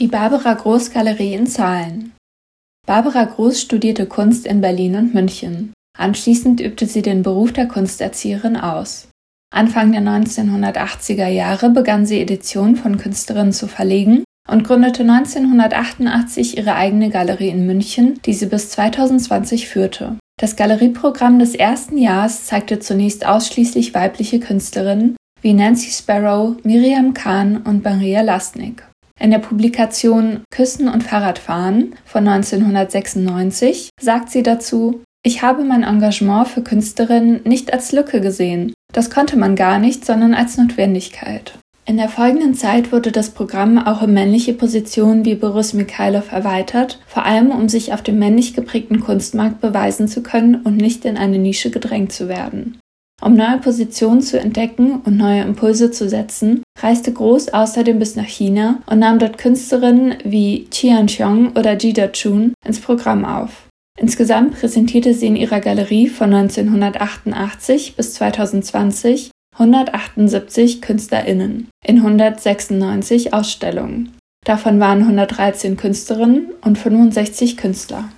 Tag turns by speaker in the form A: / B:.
A: Die Barbara Groß Galerie in Zahlen. Barbara Groß studierte Kunst in Berlin und München. Anschließend übte sie den Beruf der Kunsterzieherin aus. Anfang der 1980er Jahre begann sie Editionen von Künstlerinnen zu verlegen und gründete 1988 ihre eigene Galerie in München, die sie bis 2020 führte. Das Galerieprogramm des ersten Jahres zeigte zunächst ausschließlich weibliche Künstlerinnen wie Nancy Sparrow, Miriam Kahn und Maria Lasnik. In der Publikation Küssen und Fahrradfahren von 1996 sagt sie dazu, ich habe mein Engagement für Künstlerinnen nicht als Lücke gesehen. Das konnte man gar nicht, sondern als Notwendigkeit. In der folgenden Zeit wurde das Programm auch in männliche Positionen wie Boris Mikhailov erweitert, vor allem um sich auf dem männlich geprägten Kunstmarkt beweisen zu können und nicht in eine Nische gedrängt zu werden. Um neue Positionen zu entdecken und neue Impulse zu setzen, reiste Groß außerdem bis nach China und nahm dort Künstlerinnen wie Qian Xiong oder Jida Chun ins Programm auf. Insgesamt präsentierte sie in ihrer Galerie von 1988 bis 2020 178 KünstlerInnen in 196 Ausstellungen. Davon waren 113 Künstlerinnen und 65 Künstler.